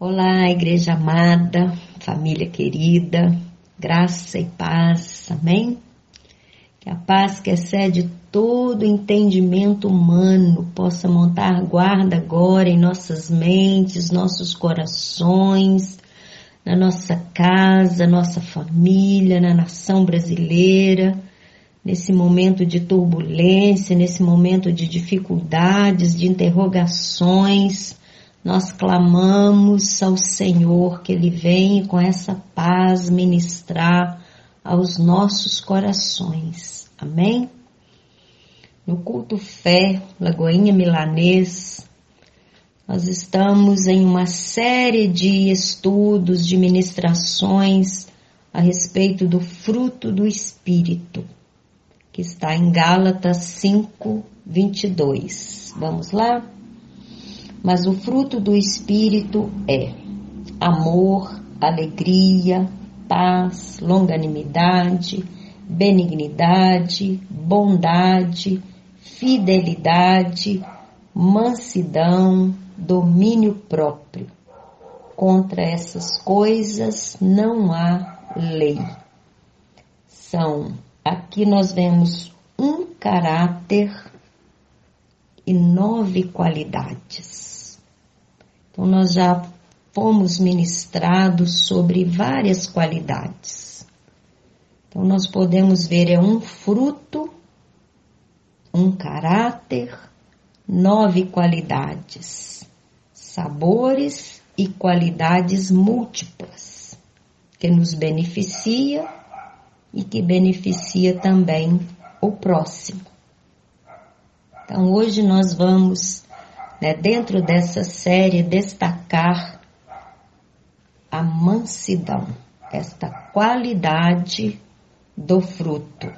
Olá, igreja amada, família querida, graça e paz, amém? Que a paz que excede todo entendimento humano possa montar guarda agora em nossas mentes, nossos corações, na nossa casa, nossa família, na nação brasileira, nesse momento de turbulência, nesse momento de dificuldades, de interrogações nós clamamos ao Senhor que Ele venha com essa paz ministrar aos nossos corações. Amém? No culto Fé, Lagoinha Milanês, nós estamos em uma série de estudos, de ministrações a respeito do fruto do Espírito, que está em Gálatas 5, 22. Vamos lá? Mas o fruto do Espírito é amor, alegria, paz, longanimidade, benignidade, bondade, fidelidade, mansidão, domínio próprio. Contra essas coisas não há lei. São, aqui nós vemos um caráter e nove qualidades. Então, nós já fomos ministrados sobre várias qualidades. Então, nós podemos ver é um fruto, um caráter, nove qualidades, sabores e qualidades múltiplas, que nos beneficia e que beneficia também o próximo. Então, hoje nós vamos né, dentro dessa série, destacar a mansidão, esta qualidade do fruto.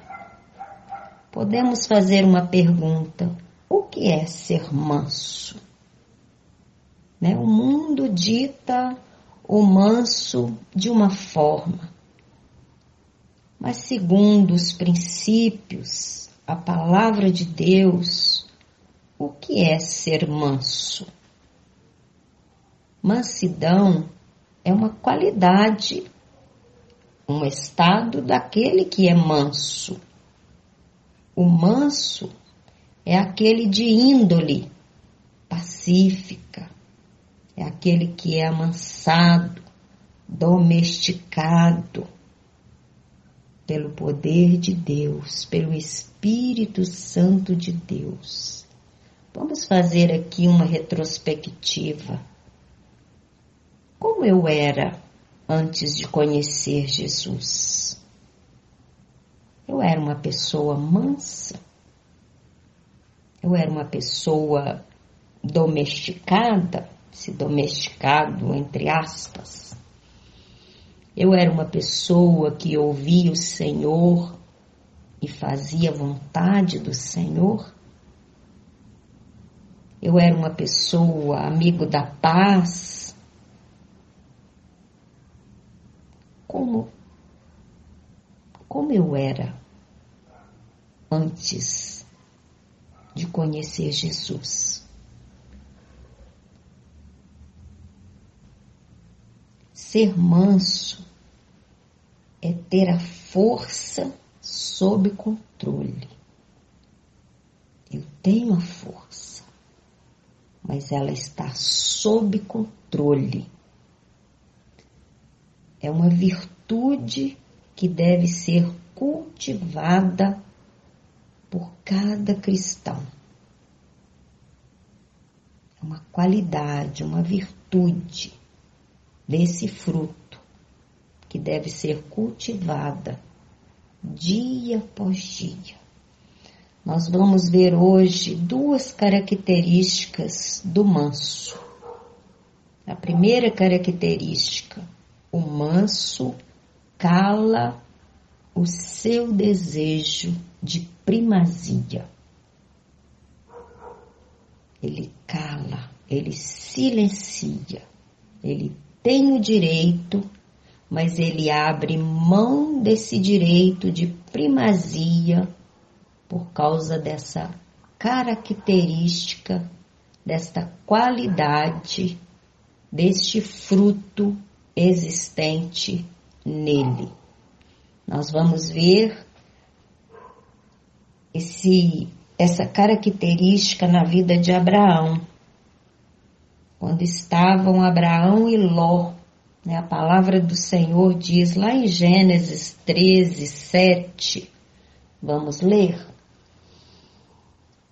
Podemos fazer uma pergunta: o que é ser manso? Né, o mundo dita o manso de uma forma, mas segundo os princípios, a palavra de Deus, o que é ser manso? Mansidão é uma qualidade, um estado daquele que é manso. O manso é aquele de índole pacífica, é aquele que é amansado, domesticado pelo poder de Deus, pelo Espírito Santo de Deus. Fazer aqui uma retrospectiva. Como eu era antes de conhecer Jesus? Eu era uma pessoa mansa. Eu era uma pessoa domesticada, se domesticado entre aspas. Eu era uma pessoa que ouvia o Senhor e fazia vontade do Senhor. Eu era uma pessoa amigo da paz. Como como eu era antes de conhecer Jesus. Ser manso é ter a força sob controle. Eu tenho a força mas ela está sob controle. É uma virtude que deve ser cultivada por cada cristão. É uma qualidade, uma virtude desse fruto que deve ser cultivada dia após dia. Nós vamos ver hoje duas características do manso. A primeira característica, o manso cala o seu desejo de primazia. Ele cala, ele silencia, ele tem o direito, mas ele abre mão desse direito de primazia por causa dessa característica, desta qualidade deste fruto existente nele. Nós vamos ver esse, essa característica na vida de Abraão. Quando estavam Abraão e Ló, né, a palavra do Senhor diz lá em Gênesis 13, 7, vamos ler.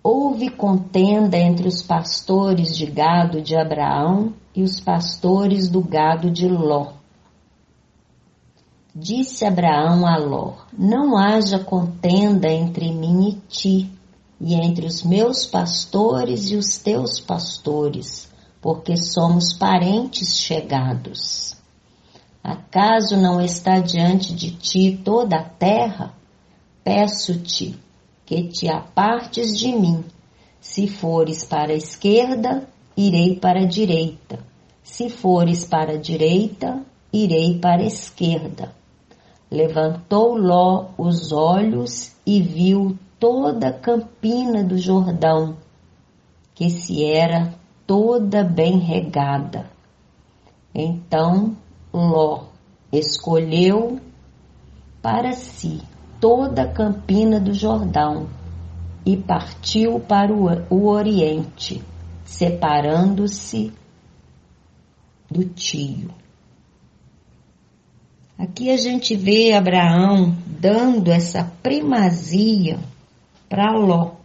Houve contenda entre os pastores de gado de Abraão e os pastores do gado de Ló. Disse Abraão a Ló: Não haja contenda entre mim e ti, e entre os meus pastores e os teus pastores, porque somos parentes chegados. Acaso não está diante de ti toda a terra? Peço-te que te apartes de mim. Se fores para a esquerda, irei para a direita. Se fores para a direita, irei para a esquerda. Levantou Ló os olhos e viu toda a campina do Jordão, que se era toda bem regada. Então Ló escolheu para si toda a campina do Jordão e partiu para o, Oriente, separando-se do tio. Aqui a gente vê Abraão dando essa primazia para Ló.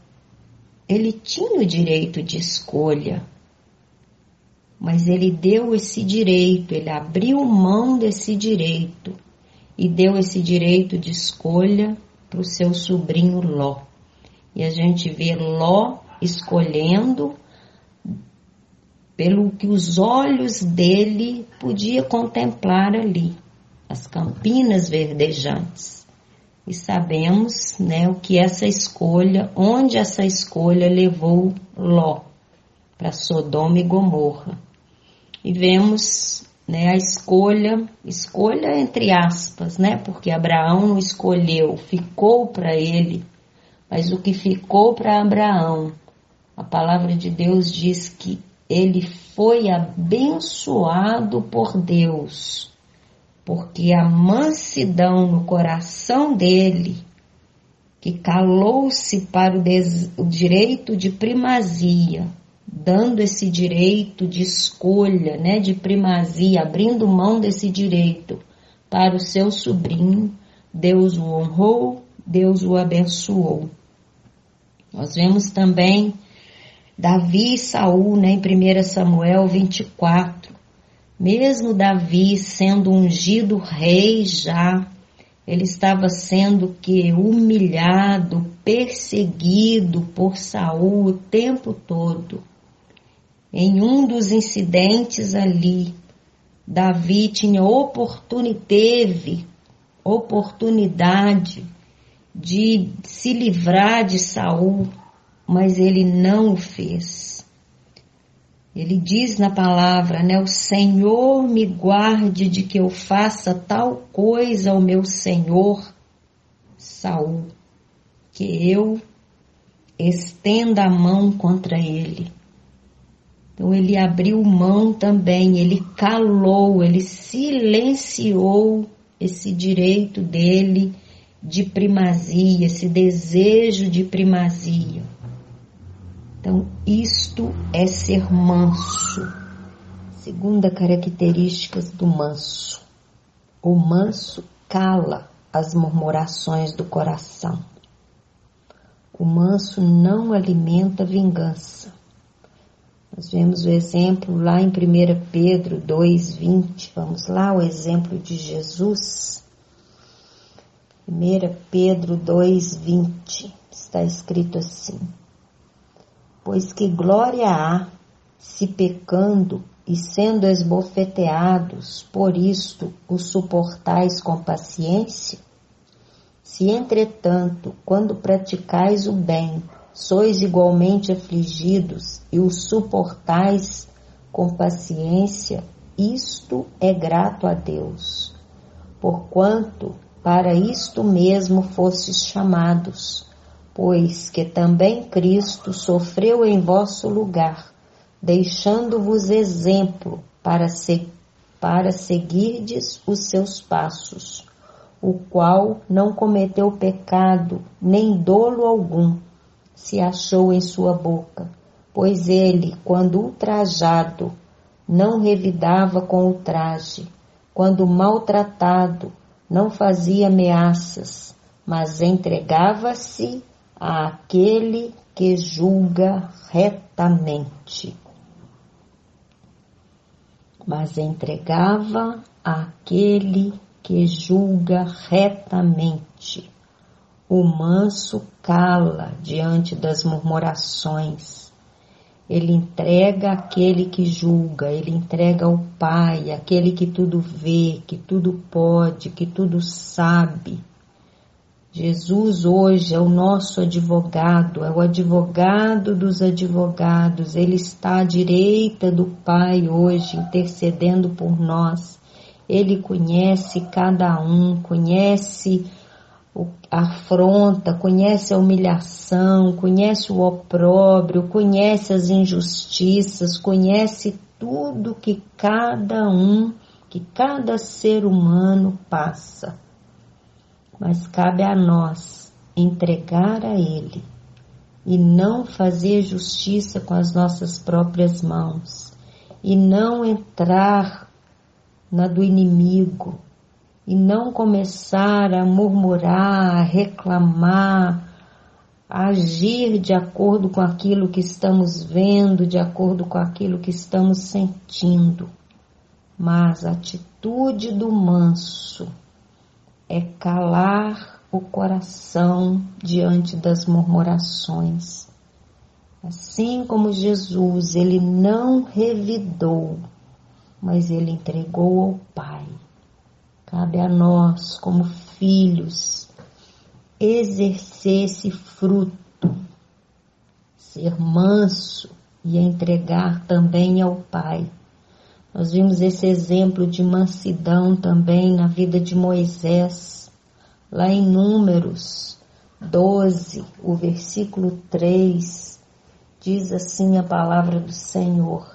Ele tinha o direito de escolha, mas ele deu esse direito, ele abriu mão desse direito e deu esse direito de escolha para o seu sobrinho Ló. E a gente vê Ló escolhendo pelo que os olhos dele podia contemplar ali as campinas verdejantes. E sabemos, né, o que essa escolha, onde essa escolha levou Ló para Sodoma e Gomorra. E vemos, né, a escolha, escolha entre aspas, né, porque Abraão não escolheu, ficou para ele, mas o que ficou para Abraão, a palavra de Deus diz que ele foi abençoado por Deus porque a mansidão no coração dele, que calou-se para o, o, direito de primazia, dando esse direito de escolha, né, de primazia, abrindo mão desse direito para o seu sobrinho, Deus o honrou, Deus o abençoou. Nós vemos também Davi e Saul, né, em 1 Samuel 24, mesmo Davi sendo ungido rei já, ele estava sendo que humilhado, perseguido por Saul o tempo todo. Em um dos incidentes ali, Davi tinha oportunidade, teve oportunidade de se livrar de Saul, mas ele não o fez. Ele diz na palavra, né? O Senhor me guarde de que eu faça tal coisa ao meu Senhor Saul, que eu estenda a mão contra ele. Então ele abriu mão também, ele calou, ele silenciou esse direito dele de primazia, esse desejo de primazia. Então, isto é ser manso. Segunda característica do manso. O manso cala as murmurações do coração. O manso não alimenta vingança. Nós vemos o exemplo lá em 1 Pedro 2,20. Vamos lá, o exemplo de Jesus. 1 Pedro 2,20 está escrito assim: Pois que glória há se pecando e sendo esbofeteados, por isto o suportais com paciência? Se, entretanto, quando praticais o bem, sois igualmente afligidos e o suportais com paciência, isto é grato a Deus. Porquanto para isto mesmo fostes chamados, pois que também Cristo sofreu em vosso lugar, deixando-vos exemplo para, se, para seguirdes os seus passos, o qual não cometeu pecado, nem dolo algum se achou em sua boca, pois ele, quando ultrajado, não revidava com o traje, quando maltratado, não fazia ameaças, mas entregava-se àquele que julga retamente. Mas entregava àquele que julga retamente. O manso cala diante das murmurações. Ele entrega aquele que julga, ele entrega ao Pai, aquele que tudo vê, que tudo pode, que tudo sabe. Jesus hoje é o nosso advogado, é o advogado dos advogados, ele está à direita do Pai hoje, intercedendo por nós. Ele conhece cada um, conhece afronta, conhece a humilhação, conhece o opróbrio, conhece as injustiças, conhece tudo que cada um, que cada ser humano passa. Mas cabe a nós entregar a Ele e não fazer justiça com as nossas próprias mãos e não entrar na do inimigo, e não começar a murmurar, a reclamar, a agir de acordo com aquilo que estamos vendo, de acordo com aquilo que estamos sentindo. Mas a atitude do manso é calar o coração diante das murmurações. Assim como Jesus, ele não revidou, mas ele entregou ao Pai Cabe a nós, como filhos, exercer esse fruto, ser manso e entregar também ao Pai. Nós vimos esse exemplo de mansidão também na vida de Moisés, lá em Números 12, o versículo 3, diz assim a palavra do Senhor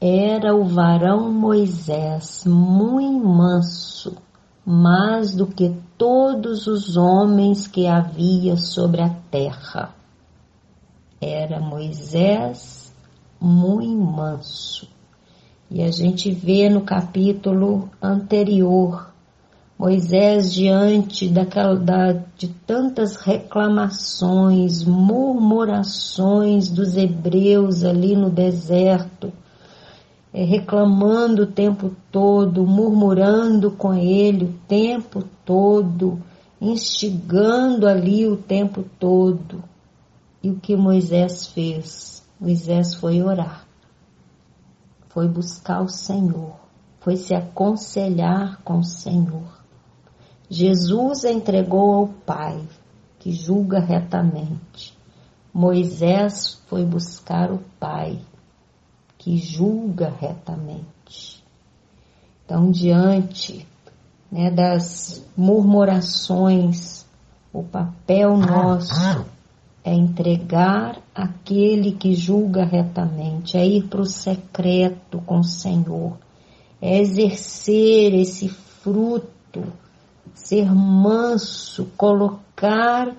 era o varão Moisés muito manso, mais do que todos os homens que havia sobre a terra. Era Moisés muito manso. E a gente vê no capítulo anterior Moisés diante daquela, da, de tantas reclamações, murmurações dos hebreus ali no deserto, reclamando o tempo todo, murmurando com ele o tempo todo, instigando ali o tempo todo. E o que Moisés fez? Moisés foi orar, foi buscar o Senhor, foi se aconselhar com o Senhor. Jesus entregou ao Pai, que julga retamente. Moisés foi buscar o Pai, que julga retamente. Então, diante né, das murmurações, o papel nosso é entregar aquele que julga retamente, é ir para o secreto com o Senhor, é exercer esse fruto, ser manso, colocar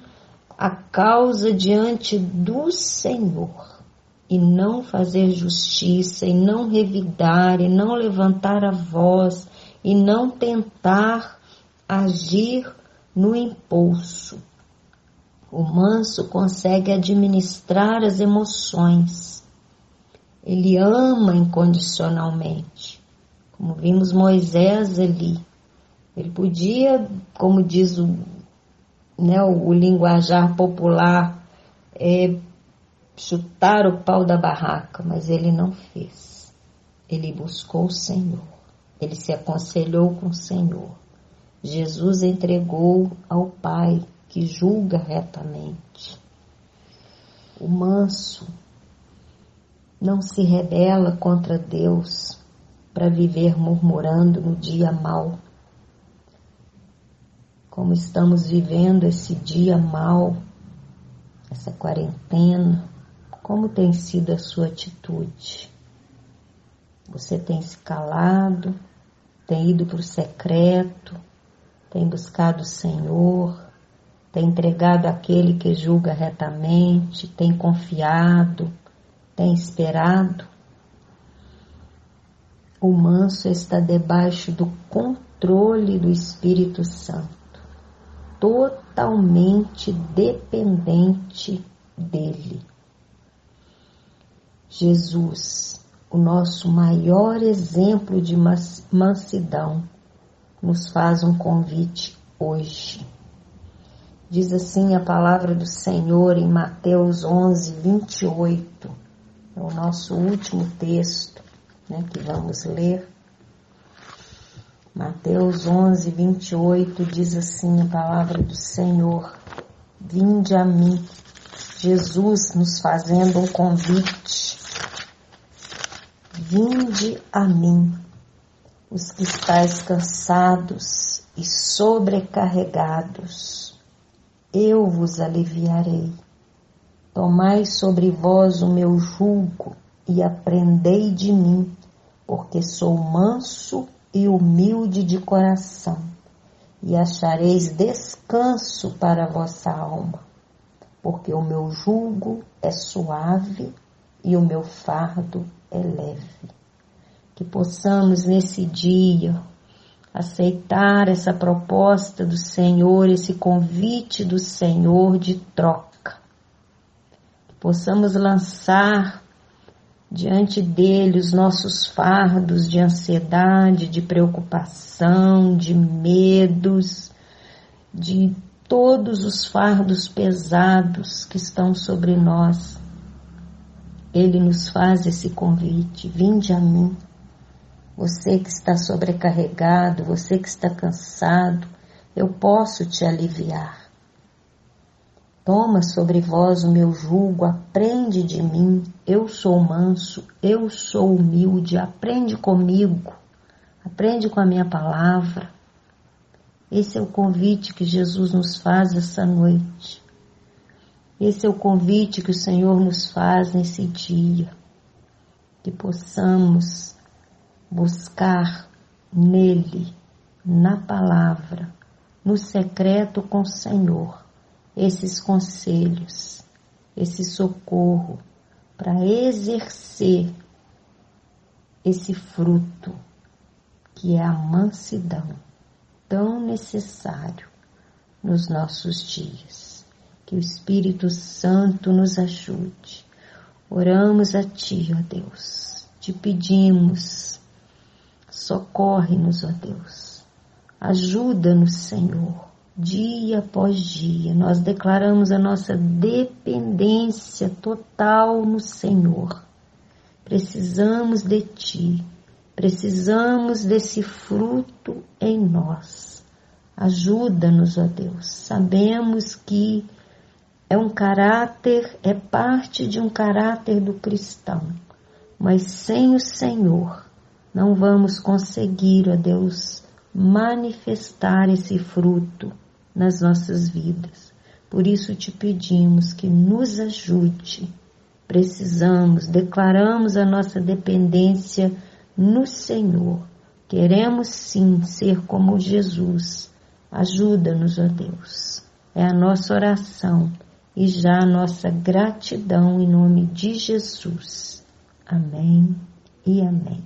a causa diante do Senhor e não fazer justiça, e não revidar, e não levantar a voz, e não tentar agir no impulso. O manso consegue administrar as emoções. Ele ama incondicionalmente. Como vimos Moisés ali. Ele podia, como diz o, né, o, linguajar popular, é, chutar o pau da barraca, mas ele não fez. Ele buscou o Senhor. Ele se aconselhou com o Senhor. Jesus entregou ao Pai que julga retamente. O manso não se rebela contra Deus para viver murmurando no dia mau. Como estamos vivendo esse dia mau, essa quarentena, como tem sido a sua atitude? Você tem se calado, tem ido para o secreto, tem buscado o Senhor, tem entregado aquele que julga retamente, tem confiado, tem esperado. O manso está debaixo do controle do Espírito Santo, totalmente dependente dele. Jesus, o nosso maior exemplo de mansidão, nos faz um convite hoje. Diz assim a palavra do Senhor em Mateus 11, 28. É o nosso último texto né, que vamos ler. Mateus 11, 28 diz assim a palavra do Senhor: Vinde a mim, Jesus nos fazendo um convite. Vinde a mim, os que estáis cansados e sobrecarregados eu vos aliviarei. Tomai sobre vós o meu jugo e aprendei de mim, porque sou manso e humilde de coração, e achareis descanso para a vossa alma, porque o meu jugo é suave e o meu fardo é leve. Que possamos nesse dia aceitar essa proposta do Senhor, esse convite do Senhor de troca. Que possamos lançar diante dele os nossos fardos de ansiedade, de preocupação, de medos, de todos os fardos pesados que estão sobre nós. Ele nos faz esse convite: vinde a mim você que está sobrecarregado, você que está cansado, eu posso te aliviar. Toma sobre vós o meu jugo, aprende de mim, eu sou manso, eu sou humilde, aprende comigo, aprende com a minha palavra. Esse é o convite que Jesus nos faz essa noite. Esse é o convite que o Senhor nos faz nesse dia. Que possamos buscar nele, na palavra, no secreto com o Senhor, esses conselhos, esse socorro para exercer esse fruto que é a mansidão tão necessário nos nossos dias. Que o Espírito Santo nos ajude. Oramos a Ti, ó Deus. Te pedimos Socorre-nos, ó Deus. Ajuda-nos, Senhor, dia após dia. Nós declaramos a nossa dependência total no Senhor. Precisamos de Ti. Precisamos desse fruto em nós. Ajuda-nos, ó Deus. Sabemos que é um caráter, é parte de um caráter do cristão, mas sem o Senhor não vamos conseguir, ó Deus, manifestar esse fruto nas nossas vidas. Por isso te pedimos que nos ajude. Precisamos, declaramos a nossa dependência no Senhor. Queremos sim ser como Jesus. Ajuda-nos, ó Deus. É a nossa oração e já a nossa gratidão em nome de Jesus. Amém e amém.